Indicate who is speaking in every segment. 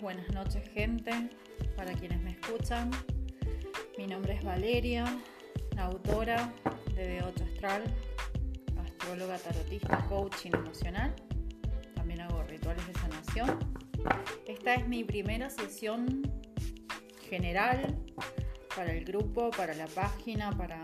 Speaker 1: buenas noches gente, para quienes me escuchan. Mi nombre es Valeria, autora de B8 Astral, astróloga tarotista, coaching emocional. También hago rituales de sanación. Esta es mi primera sesión general para el grupo, para la página, para,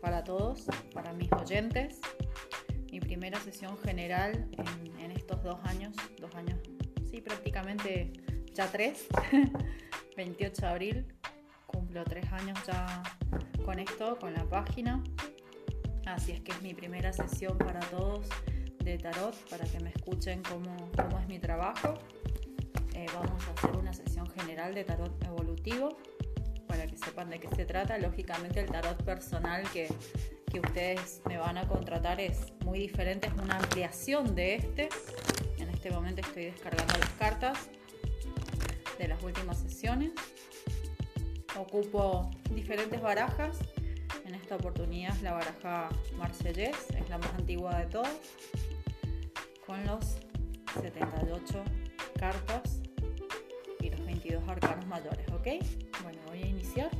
Speaker 1: para todos, para mis oyentes. Mi primera sesión general en, en estos dos años, dos años sí, prácticamente ya tres, 28 de abril, cumplo tres años ya con esto, con la página. Así es que es mi primera sesión para todos de tarot, para que me escuchen cómo, cómo es mi trabajo. Eh, vamos a hacer una sesión general de tarot evolutivo, para que sepan de qué se trata. Lógicamente el tarot personal que, que ustedes me van a contratar es muy diferente, es una ampliación de este este momento estoy descargando las cartas de las últimas sesiones. Ocupo diferentes barajas. En esta oportunidad la baraja Marsellés, es la más antigua de todas, con los 78 cartas y los 22 arcanos mayores, ¿ok? Bueno, voy a iniciar.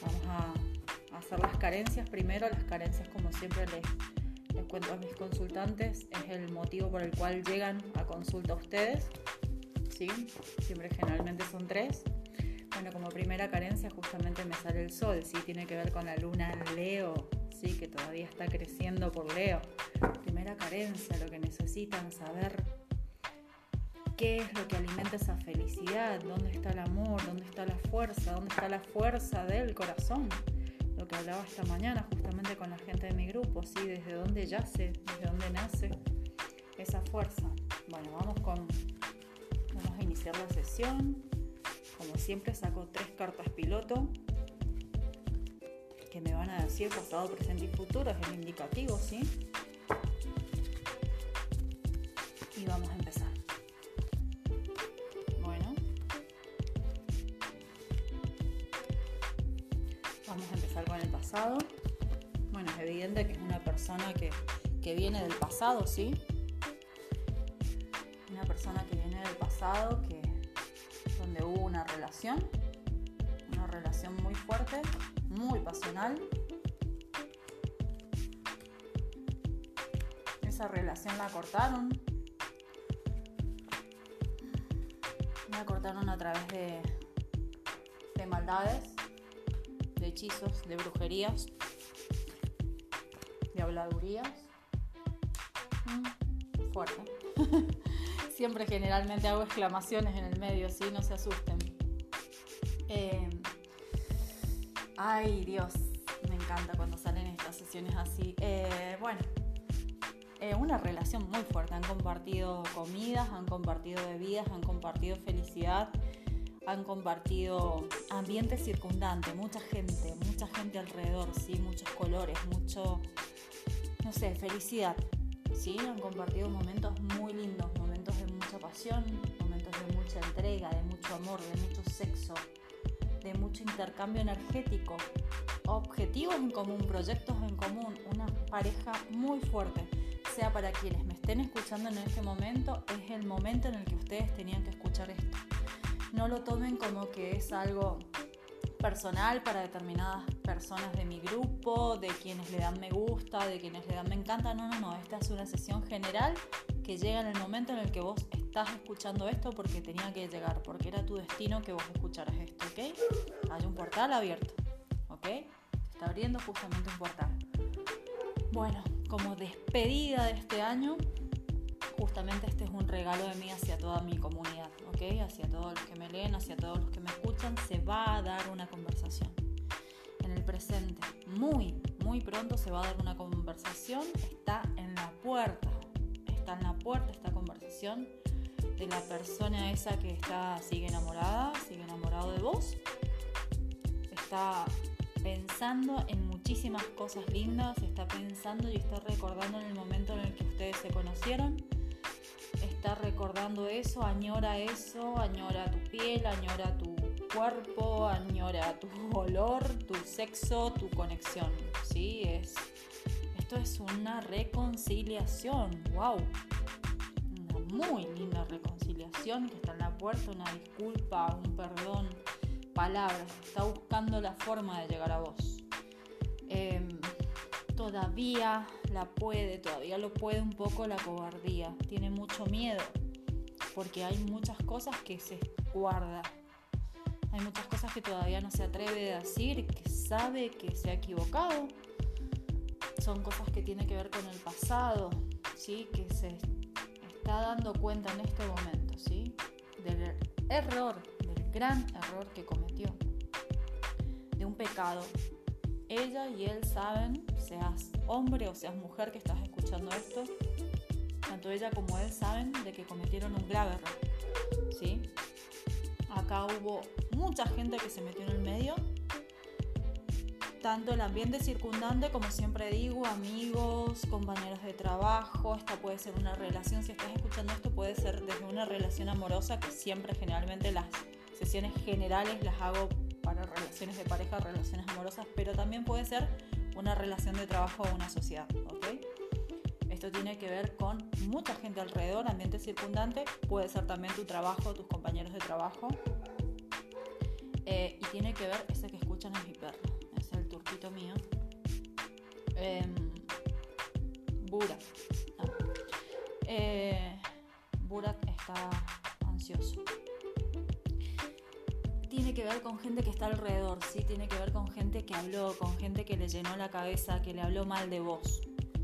Speaker 1: Vamos a hacer las carencias primero, las carencias como siempre les les cuento a mis consultantes, es el motivo por el cual llegan a consulta a ustedes. ¿Sí? Siempre generalmente son tres. Bueno, como primera carencia justamente me sale el sol, ¿sí? tiene que ver con la luna Leo, ¿sí? que todavía está creciendo por Leo. Primera carencia, lo que necesitan saber qué es lo que alimenta esa felicidad, dónde está el amor, dónde está la fuerza, dónde está la fuerza del corazón lo que hablaba esta mañana justamente con la gente de mi grupo, ¿sí? Desde dónde yace, desde dónde nace esa fuerza. Bueno, vamos con, iniciar la sesión. Como siempre saco tres cartas piloto que me van a decir pasado, presente y futuro, es el indicativo, ¿sí? Y vamos a empezar. Bueno, es evidente que es una persona que, viene del pasado, ¿sí? Una persona que viene del pasado, que donde hubo una relación, una relación muy fuerte, muy pasional. Esa relación la cortaron. La cortaron a través de, de maldades de hechizos, de brujerías, de habladurías. Mm, fuerte. Siempre generalmente hago exclamaciones en el medio, así no se asusten. Eh, ay Dios, me encanta cuando salen estas sesiones así. Eh, bueno, eh, una relación muy fuerte. Han compartido comidas, han compartido bebidas, han compartido felicidad han compartido ambiente circundante, mucha gente, mucha gente alrededor, ¿sí? muchos colores, mucho, no sé, felicidad. ¿sí? Han compartido momentos muy lindos, momentos de mucha pasión, momentos de mucha entrega, de mucho amor, de mucho sexo, de mucho intercambio energético, objetivos en común, proyectos en común, una pareja muy fuerte. Sea para quienes me estén escuchando en este momento, es el momento en el que ustedes tenían que escuchar esto no lo tomen como que es algo personal para determinadas personas de mi grupo, de quienes le dan me gusta, de quienes le dan me encanta. No, no, no. Esta es una sesión general que llega en el momento en el que vos estás escuchando esto porque tenía que llegar, porque era tu destino que vos escucharas esto, ¿ok? Hay un portal abierto, ¿ok? Se está abriendo justamente un portal. Bueno, como despedida de este año, justamente este es un regalo de mí hacia toda mi comunidad, ¿ok? Hacia todos los que me leen, hacia todos los que me escuchan, se va a dar una conversación. En el presente, muy, muy pronto se va a dar una conversación, está en la puerta, está en la puerta esta conversación de la persona esa que está, sigue enamorada, sigue enamorado de vos, está pensando en muchísimas cosas lindas, está pensando y está recordando en el momento en el que ustedes se conocieron está recordando eso, añora eso, añora tu piel, añora tu cuerpo, añora tu olor, tu sexo, tu conexión. ¿sí? Es, es una reconciliación, wow. Una muy linda reconciliación que está en la puerta, una disculpa, un perdón, palabras, está buscando la forma de llegar a vos. Em, todavía la puede, todavía lo puede un poco la cobardía, tiene mucho miedo, porque hay muchas cosas que se guarda, hay muchas cosas que todavía no se atreve a decir, que sabe que se ha equivocado, son cosas que tienen que ver con el pasado, ¿sí? que se está dando cuenta en este momento ¿sí? del error, del gran error que cometió, de un pecado. Ella y él saben, seas hombre o seas mujer que estás escuchando esto, tanto ella como él saben de que cometieron un grave error. ¿sí? Acá hubo mucha gente que se metió en el medio tanto el ambiente circundante como siempre digo, amigos, compañeros de trabajo, esta puede ser una relación, si estás escuchando esto puede ser desde una relación amorosa, que siempre generalmente las sesiones generales las hago para relaciones de pareja, relaciones amorosas, pero también puede ser una relación de trabajo o una sociedad, ¿ok? Esto tiene que ver con mucha gente alrededor, ambiente circundante, puede ser también tu trabajo, tus compañeros de trabajo, eh, y tiene que ver, ese que escuchan es mi perro mío. Em, Burak. Eh, Burak está ansioso. Tiene que ver con gente que está alrededor, ¿sí? Tiene que ver con gente que habló, con gente que le llenó la cabeza, que le habló mal de vos,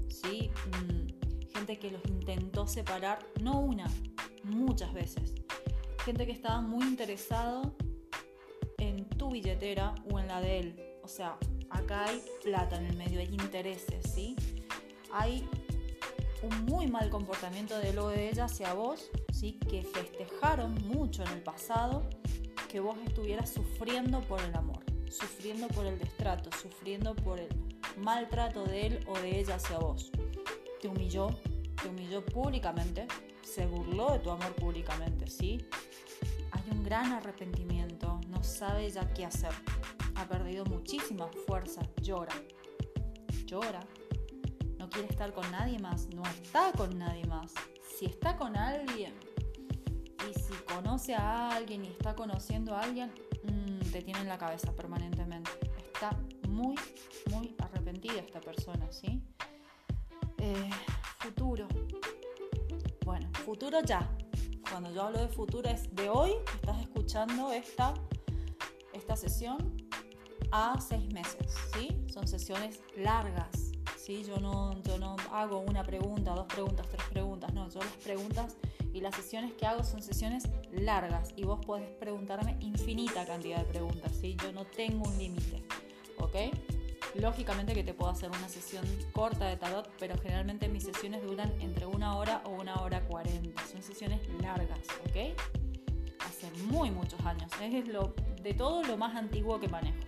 Speaker 1: ¿sí? Mm, gente que los intentó separar, no una, muchas veces. Gente que estaba muy interesado en tu billetera o en la de él. O sea, acá hay plata en el medio, hay intereses, ¿sí? Hay un muy mal comportamiento de lo de ella hacia vos, ¿sí? Que festejaron mucho en el pasado que vos estuvieras sufriendo por el amor, sufriendo por el destrato, sufriendo por el maltrato de él o de ella hacia vos. Te humilló, te humilló públicamente, se burló de tu amor públicamente, ¿sí? Hay un gran arrepentimiento, no sabe ya qué hacer ha perdido muchísima fuerza, llora, llora, no quiere estar con nadie más, no está con nadie más. Si está con alguien y si conoce a alguien y está conociendo a alguien, mm, te tiene en la cabeza permanentemente. Está muy, muy arrepentida esta persona, ¿sí? Eh, futuro. Bueno, futuro ya. Cuando yo hablo de futuro es de hoy, estás escuchando esta, esta sesión a seis meses, ¿sí? Son sesiones largas, ¿sí? Yo no, yo no hago una pregunta, dos preguntas, tres preguntas, no, yo las preguntas y las sesiones que hago son sesiones largas y vos podés preguntarme infinita cantidad de preguntas, ¿sí? Yo no tengo un límite, ¿ok? Lógicamente que te puedo hacer una sesión corta de tarot, pero generalmente mis sesiones duran entre una hora o una hora cuarenta. Son sesiones largas, ¿ok? Hace muy muchos años. Es lo, de todo lo más antiguo que manejo.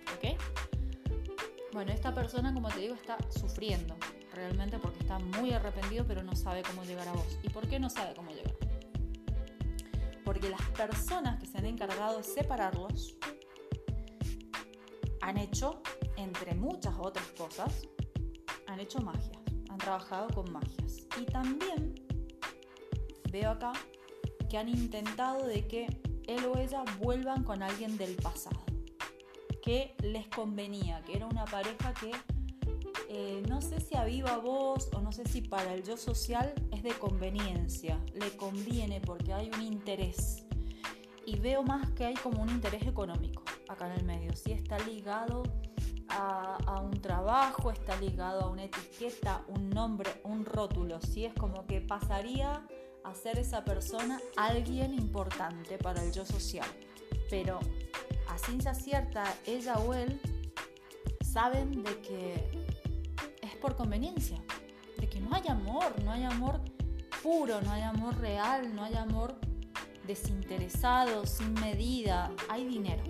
Speaker 1: Bueno, esta persona, como te digo, está sufriendo realmente porque está muy arrepentido, pero no sabe cómo llegar a vos. ¿Y por qué no sabe cómo llegar? Porque las personas que se han encargado de separarlos han hecho, entre muchas otras cosas, han hecho magias, han trabajado con magias. Y también veo acá que han intentado de que él o ella vuelvan con alguien del pasado que les convenía, que era una pareja que eh, no sé si a viva voz o no sé si para el yo social es de conveniencia, le conviene porque hay un interés. Y veo más que hay como un interés económico acá en el medio, si está ligado a, a, un trabajo, está ligado a una etiqueta, un nombre, un rótulo, si es como que pasaría a ser esa persona alguien importante para el yo social. Pero a ciencia cierta ella o él saben de que es por conveniencia, de que no hay amor, no hay amor puro, no hay amor real, no hay amor desinteresado, sin medida, hay dinero.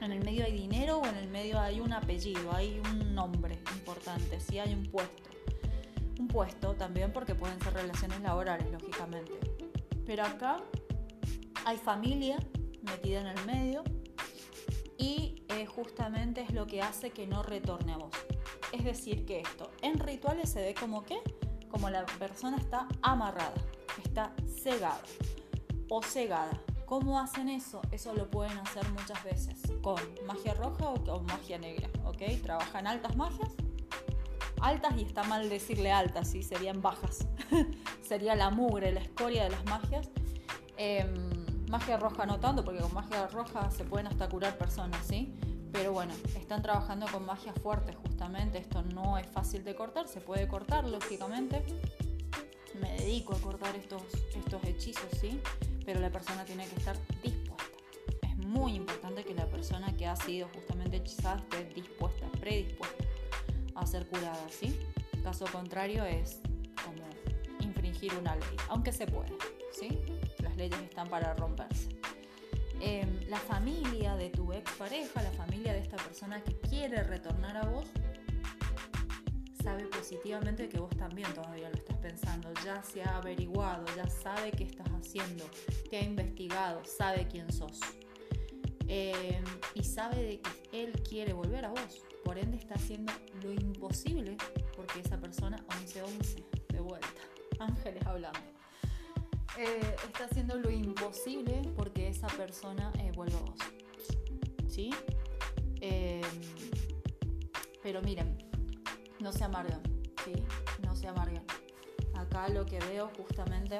Speaker 1: En el medio hay dinero o en el medio hay un apellido, hay un nombre importante, sí hay un puesto. Un puesto también porque pueden ser relaciones laborales, lógicamente. Pero acá hay familia metida en el medio y eh, justamente es lo que hace que no retorne a vos. Es decir, que esto en rituales se ve como que, como la persona está amarrada, está cegado o cegada. ¿Cómo hacen eso? Eso lo pueden hacer muchas veces con magia roja o con magia negra, ¿ok? Trabajan altas magias, altas y está mal decirle altas, ¿sí? Serían bajas. Sería la mugre, la escoria de las magias. Em, magia roja no tanto, porque con magia roja se pueden hasta curar personas, ¿sí? Pero bueno, están trabajando con magia fuerte justamente. Esto no es fácil de cortar, se puede cortar, lógicamente. Me dedico a cortar estos, estos hechizos, ¿sí? Pero la persona tiene que estar dispuesta. Es muy importante que la persona que ha sido justamente hechizada esté dispuesta, predispuesta a ser curada, ¿sí? Caso contrario es como infringir una ley, aunque se puede, ¿sí? Las leyes están para romperse. Em, la familia de tu expareja, la familia de esta persona que quiere retornar a vos, sabe positivamente que vos también todavía lo estás pensando, ya se ha averiguado, ya sabe qué estás haciendo, te ha investigado, sabe quién sos. Y sabe de que él quiere volver a vos, por ende está haciendo lo imposible porque esa persona 11-11 de vuelta, ángeles hablando. Eh, está haciendo lo imposible porque esa persona eh, vuelva a vos. ¿Sí? Em, pero miren, no se amargan, ¿sí? No se amargan. Acá lo que veo justamente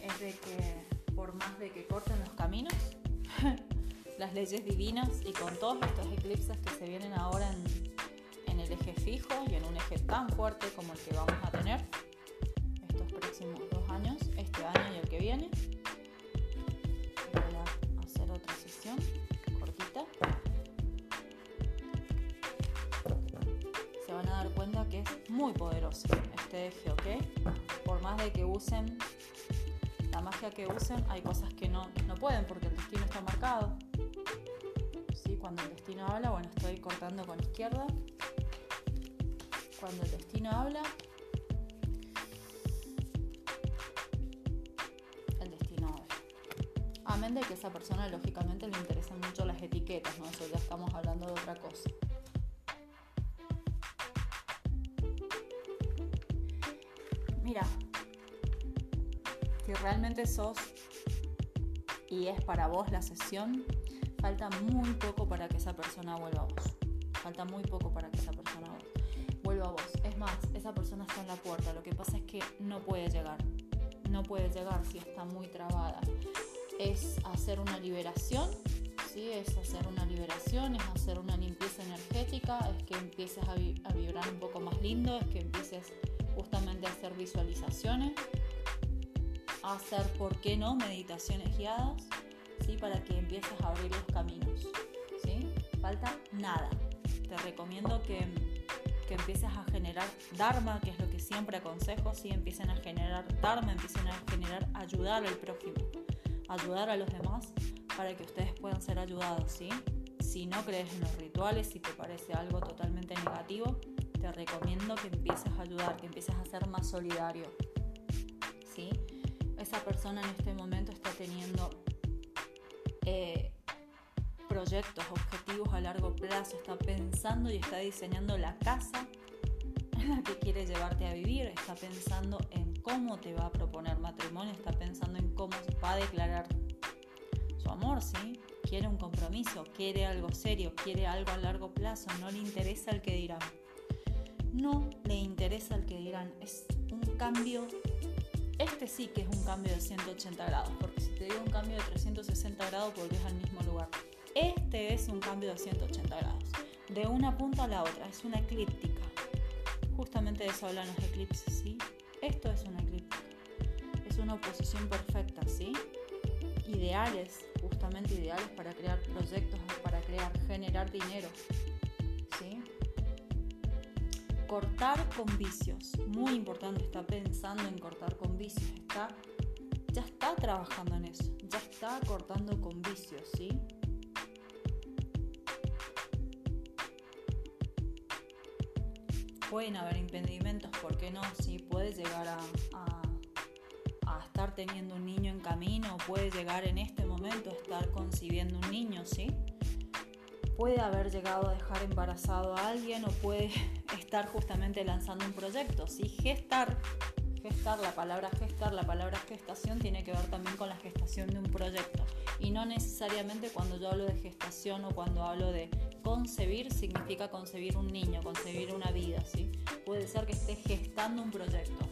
Speaker 1: es de que por más de que corten los caminos, las leyes divinas y con todos estos eclipses que se vienen ahora en, en el eje fijo y en un eje tan fuerte como el que vamos a tener, dos años, este año y el que viene. Voy a hacer otra sesión cortita. Se van a dar cuenta que es muy poderoso este eje, ¿ok? Por más de que usen la magia que usen, hay cosas que no, no pueden porque destino está marcado. ¿Sí? Cuando el destino habla, bueno, estoy cortando con izquierda. Cuando el destino habla, de que esa persona lógicamente le interesan mucho las etiquetas, ¿no? Eso ya estamos hablando de otra cosa. Mira, si realmente sos y es para vos la sesión, falta muy poco para que esa persona vuelva a vos. Falta muy poco para que esa persona vuelva a vos. Es más, esa persona está en la puerta. Lo que pasa es que no puede llegar. No puede llegar si está muy trabada es hacer una liberación, ¿sí? es hacer una liberación, es hacer una limpieza energética, es que empieces a, vibrar un poco más lindo, es que empieces justamente a hacer visualizaciones, a hacer, ¿por qué no?, meditaciones guiadas, ¿sí? para que empieces a abrir los caminos. ¿sí? Falta nada. Te recomiendo que, que empieces a generar Dharma, que es lo que siempre aconsejo, ¿sí? empiecen a generar Dharma, empiecen a generar ayudar al prójimo ayudar a los demás para que ustedes puedan ser ayudados, ¿sí? Si no crees en los rituales, si te parece algo totalmente negativo, te recomiendo que empieces a ayudar, que empieces a ser más solidario. Esa persona en este momento está teniendo eh, proyectos, objetivos a largo plazo, está pensando y está diseñando la casa en la que quiere llevarte a vivir, está pensando en cómo te va a proponer matrimonio, está pensando en cómo va a declarar su amor, ¿sí? Quiere un compromiso, quiere algo serio, quiere algo a largo plazo, no le interesa el que dirán. No le interesa el que dirán, es un cambio, este sí que es un cambio de 180 grados, porque si te digo un cambio de 360 grados volvés al mismo lugar. Este es un cambio de 180 grados, de una punta a la otra, es una eclíptica. Justamente de eso hablan los eclipses, ¿sí? Esto es una eclíptica. Es una oposición perfecta, ¿sí? Ideales, justamente ideales para crear proyectos, para crear, generar dinero. Cortar con vicios, muy importante, está pensando en cortar con vicios, está, ya está trabajando en eso, ya está cortando con vicios, ¿sí? pueden haber impedimentos, ¿por qué no? Si puede llegar a, estar teniendo un niño en camino, puede llegar en este momento a estar concibiendo un niño, ¿sí? puede haber llegado a dejar embarazado a alguien o puede estar justamente lanzando un proyecto. Si gestar, gestar, la palabra gestar, la palabra gestación tiene que ver también con la gestación de un proyecto. Y no necesariamente cuando yo hablo de gestación o cuando hablo de concebir significa concebir un niño, concebir una vida, ¿sí? Puede ser que esté gestando un proyecto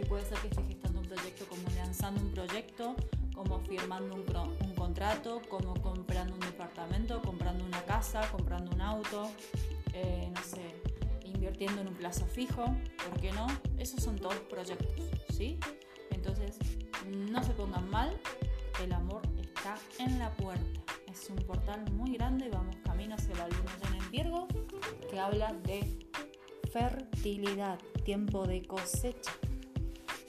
Speaker 1: y puede ser que esté gestando un proyecto como lanzando un proyecto, como firmando un, un contrato, como comprando un departamento, comprando una casa, comprando un auto, eh, no sé, invirtiendo en un plazo fijo, ¿por qué no? Esos son todos proyectos, ¿sí? Entonces, no se pongan mal, el amor está en la puerta. Es un portal muy grande, vamos camino hacia la luna llena en Virgo, que habla de fertilidad, tiempo de cosecha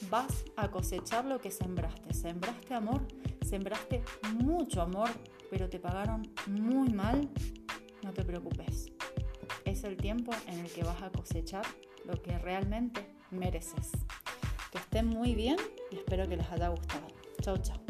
Speaker 1: vas a cosechar lo que sembraste. Sembraste amor, sembraste mucho amor, pero te pagaron muy mal. No te preocupes. Es el tiempo en el que vas a cosechar lo que realmente mereces. Que estén muy bien y espero que les haya gustado. Chau, chau.